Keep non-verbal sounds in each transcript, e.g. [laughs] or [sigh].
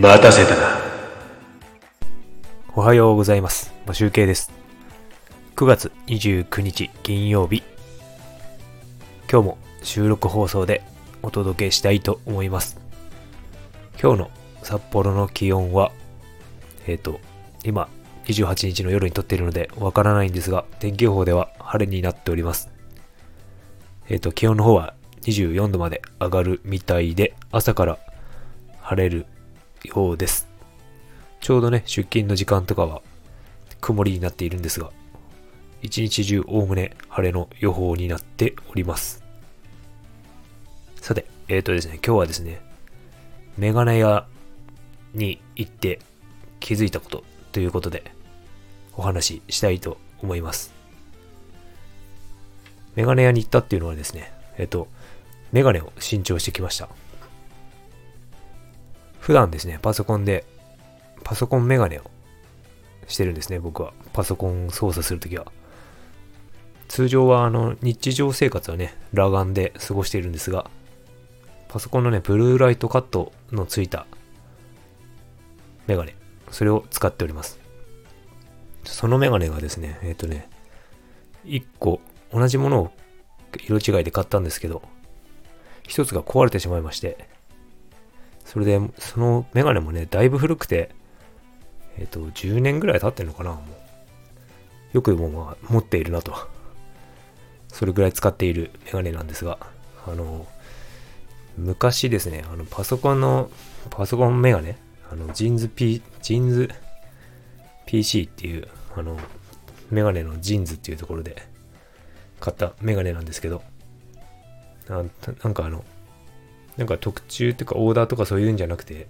待たせたな。おはようございます。募集系です。9月29日金曜日。今日も収録放送でお届けしたいと思います。今日の札幌の気温は、えっ、と、今28日の夜に撮っているのでわからないんですが、天気予報では晴れになっております。えっ、と、気温の方は24度まで上がるみたいで、朝から晴れるようです。ちょうどね、出勤の時間とかは曇りになっているんですが、一日中おおむね晴れの予報になっております。さて、えっ、ー、とですね、今日はですね、メガネ屋に行って気づいたことということで、お話ししたいと思います。メガネ屋に行ったっていうのはですね、えっ、と、メガネを新調してきました。普段ですね、パソコンで、パソコンメガネをしてるんですね、僕は。パソコン操作するときは。通常は、あの、日常生活はね、裸眼で過ごしているんですが、パソコンのね、ブルーライトカットのついたメガネ、それを使っております。そのメガネがですね、えっ、ー、とね、1個同じものを色違いで買ったんですけど、一つが壊れてしまいまして、それで、そのメガネもね、だいぶ古くて、えっ、ー、と、10年ぐらい経ってんのかな、もう。よくもまあ、持っているなと。それぐらい使っているメガネなんですが、あの、昔ですね、あの、パソコンの、パソコンメガネ、あの、 JINS P、JINS PC っていう、あの、メガネの JINS っていうところで買ったメガネなんですけど、ななんかあの、なんか特注っていうかオーダーとかそういうんじゃなくて、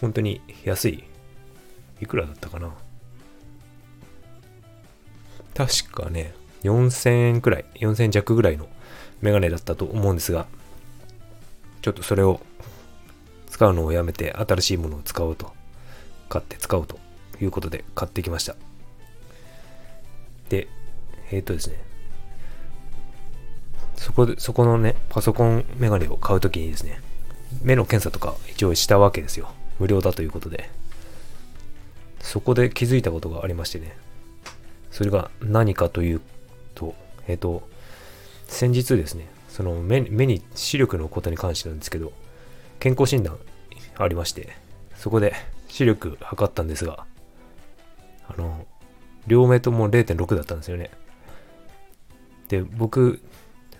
本当に安い。いくらだったかな確かね、4000円くらい、4000円弱ぐらいのメガネだったと思うんですが、ちょっとそれを使うのをやめて新しいものを使おうと、買って使おうということで買ってきました。で、えっ、ー、とですね、そこで、そこのね、パソコンメガネを買うときにですね、目の検査とか一応したわけですよ。無料だということで。そこで気づいたことがありましてね。それが何かというと、えっ、ー、と、先日ですね、その目目に視力のことに関してなんですけど、健康診断ありまして、そこで視力測ったんですが、あの、両目とも0.6だったんですよね。で、僕、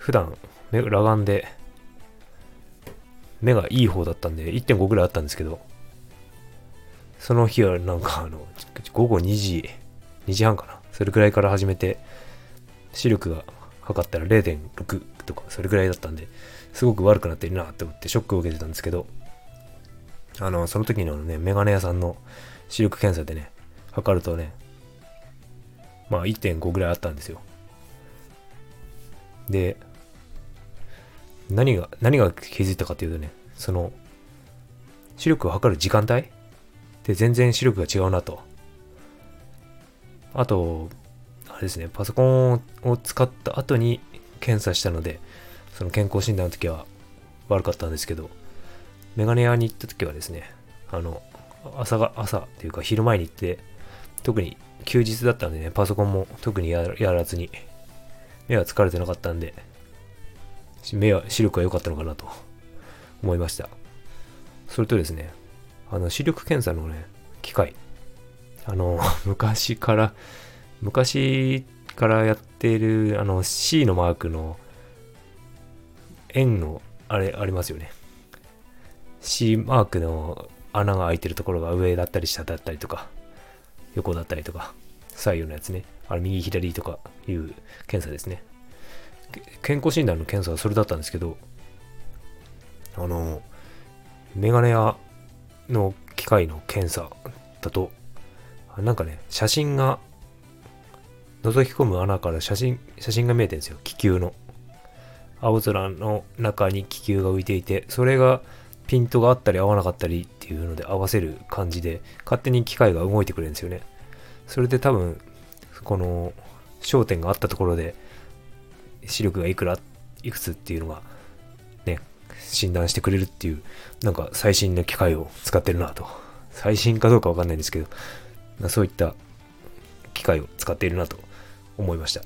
普段目裸眼で目がいい方だったんで1.5ぐらいあったんですけどその日はなんかあの午後2時2時半かなそれぐらいから始めて視力が測ったら0.6とかそれぐらいだったんですごく悪くなってるなって思ってショックを受けてたんですけどあのその時のねメガネ屋さんの視力検査でね測るとねまあ1.5ぐらいあったんですよ。で何が、何が気づいたかというとね、その、視力を測る時間帯？で全然視力が違うなと。あと、あれですね、パソコンを使った後に検査したので、その健康診断の時は悪かったんですけど、メガネ屋に行った時はですね、あの、朝が、朝っていうか昼前に行って、特に休日だったんでね、パソコンも特にやらずに、目は疲れてなかったんで、目は、視力が良かったのかなと思いました。それとですね、あの、視力検査のね、機械。あの、[laughs] 昔から、昔からやってる、あの、C のマークの、円の、あれ、ありますよね。C マークの穴が開いてるところが上だったり下だったりとか、横だったりとか、左右のやつね。あれ、右左とかいう検査ですね。健康診断の検査はそれだったんですけど、あの、メガネ屋の機械の検査だと、なんかね、写真が、覗き込む穴から写真、写真が見えてるんですよ。気球の。青空の中に気球が浮いていて、それがピントがあったり合わなかったりっていうので合わせる感じで、勝手に機械が動いてくれるんですよね。それで多分、この焦点があったところで、視力がいくら、いくつっていうのが、ね、診断してくれるっていう、なんか最新の機械を使ってるなと。最新かどうかわかんないんですけど、そういった機械を使っているなと思いました。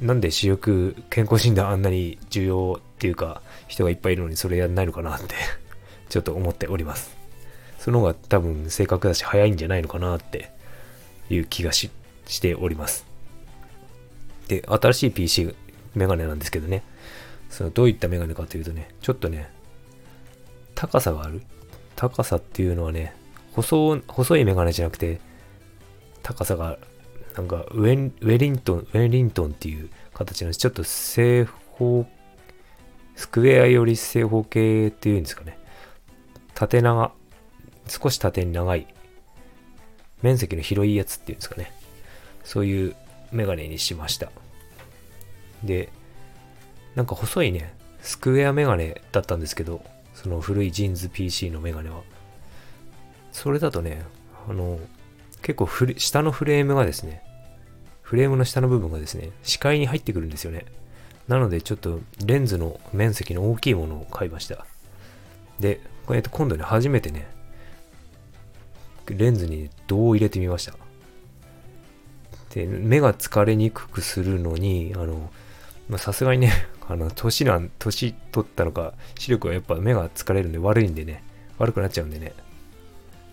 なんで視力健康診断あんなに重要っていうか人がいっぱいいるのにそれやんないのかなって [laughs] ちょっと思っております。その方が多分正確だし早いんじゃないのかなっていう気がししております。で、新しい PC メガネなんですけどね、そのどういったメガネかというとね、ちょっとね、高さがある。高さっていうのはね、細細いメガネじゃなくて、高さが、なんかウェウェリントン、ウェリントンっていう形なんです。ちょっと正方、スクエアより正方形っていうんですかね。縦長、少し縦に長い、面積の広いやつっていうんですかね。そういうメガネにしました。で、なんか細いね、スクエアメガネだったんですけど、その古いジーンズ PC のメガネは。それだとね、あの、結構フ下のフレームがですね、フレームの下の部分がですね、視界に入ってくるんですよね。なのでちょっとレンズの面積の大きいものを買いました。で、こうやって今度ね、初めてね、レンズに銅を入れてみました。で、目が疲れにくくするのに、あの、まさすがにね、[laughs] あの、年なん、年取ったのか、視力はやっぱ目が疲れるんで悪いんでね、悪くなっちゃうんでね、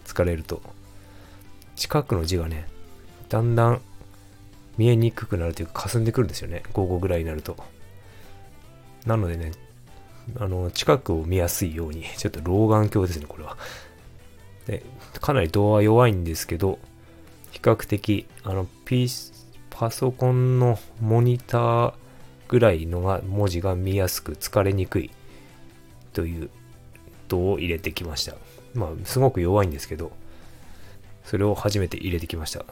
疲れると。近くの字がね、だんだん見えにくくなるというか、霞んでくるんですよね。午後ぐらいになると。なのでね、あの、近くを見やすいように、[laughs] ちょっと老眼鏡ですね、これは。で、かなり動画弱いんですけど、比較的、あの、P、パソコンのモニターぐらいのが文字が見やすく疲れにくいという銅を入れてきました。まあ、すごく弱いんですけど、それを初めて入れてきました。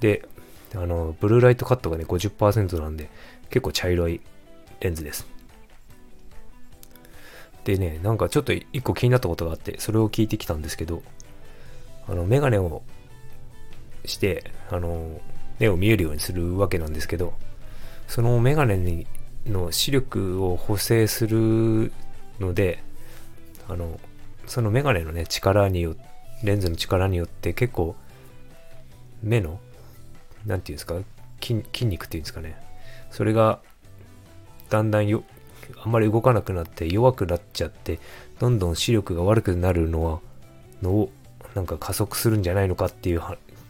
で、あの、ブルーライトカットがね、50%なんで、結構茶色いレンズです。でね、なんかちょっと一個気になったことがあって、それを聞いてきたんですけど、あの、メガネをして、あの、目を見えるようにするわけなんですけど、そのメガネにの視力を補正するので、あの、そのメガネのね、力によ、レンズの力によって結構、目の、なんていうんですか、筋筋肉っていうんですかね、それが、だんだんよ、あんまり動かなくなって弱くなっちゃって、どんどん視力が悪くなるのは、のを、なんか加速するんじゃないのかっていう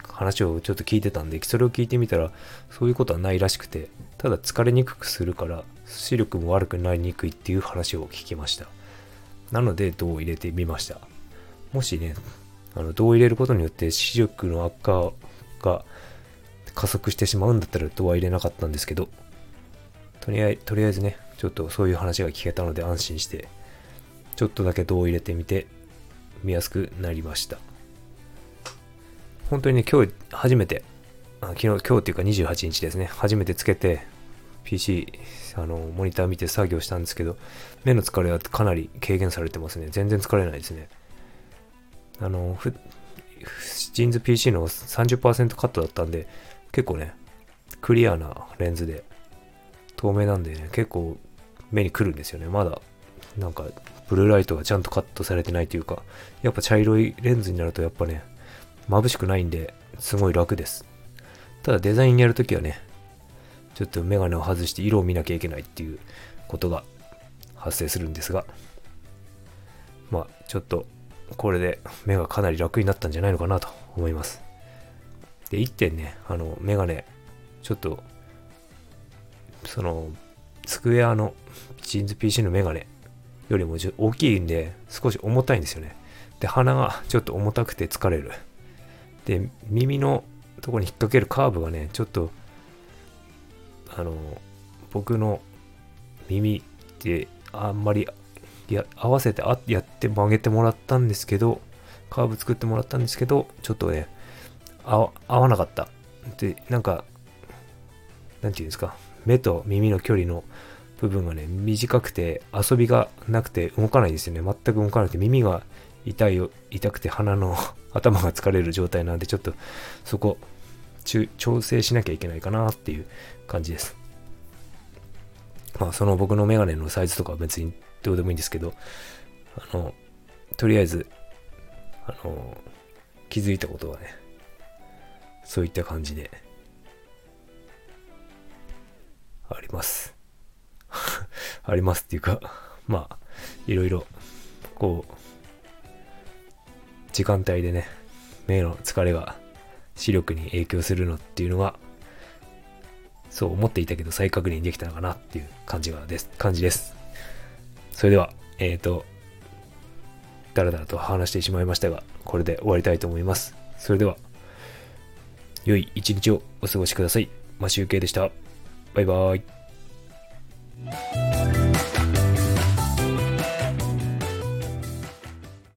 話をちょっと聞いてたんで、それを聞いてみたら、そういうことはないらしくて、ただ疲れにくくするから、視力も悪くなりにくいっていう話を聞きました。なので、銅を入れてみました。もしね、あの、銅を入れることによって視力の悪化が加速してしまうんだったら銅は入れなかったんですけど、とりあえず、とりあえずね、ちょっとそういう話が聞けたので安心して、ちょっとだけ銅を入れてみて、見やすくなりました。本当にね、今日初めて、昨日、今日っていうか28日ですね、初めてつけて、PC、あの、モニター見て作業したんですけど、目の疲れはかなり軽減されてますね。全然疲れないですね。あの、ふ、ジーンズ PC の30%カットだったんで、結構ね、クリアなレンズで、透明なんでね、結構目に来るんですよね。まだ、なんか、ブルーライトがちゃんとカットされてないというか、やっぱ茶色いレンズになるとやっぱね、眩しくないんで、すごい楽です。ただデザインやるときはね、ちょっとメガネを外して色を見なきゃいけないっていうことが発生するんですが、まあ、ちょっとこれで目がかなり楽になったんじゃないのかなと思います。で、1点ね、あの、メガネ、ちょっと、その、スクエアのジーンズ PC のメガネよりも大きいんで、少し重たいんですよね。で、鼻がちょっと重たくて疲れる。で、耳のところに引っ掛けるカーブがね、ちょっと、あの、僕の耳ってあんまりや合わせてあやって曲げてもらったんですけど、カーブ作ってもらったんですけど、ちょっとね、合わなかった。で、なんか、なんていうんですか、目と耳の距離の部分がね、短くて遊びがなくて動かないですよね。全く動かなくて耳が痛いよ、痛くて鼻の頭が疲れる状態なんで、ちょっとそこ、調整しなきゃいけないかなっていう感じです。まあその僕のメガネのサイズとかは別にどうでもいいんですけど、あの、とりあえず、あの、気づいたことはね、そういった感じで、あります。[laughs] ありますっていうか、まあ、いろいろ、こう、時間帯でね、目の疲れが視力に影響するのっていうのは、そう思っていたけど再確認できたのかなっていう感じがです、感じです。それでは、えっ、ー、と、だらだらと話してしまいましたが、これで終わりたいと思います。それでは、良い一日をお過ごしください。マシュウケイでした。バイバーイ。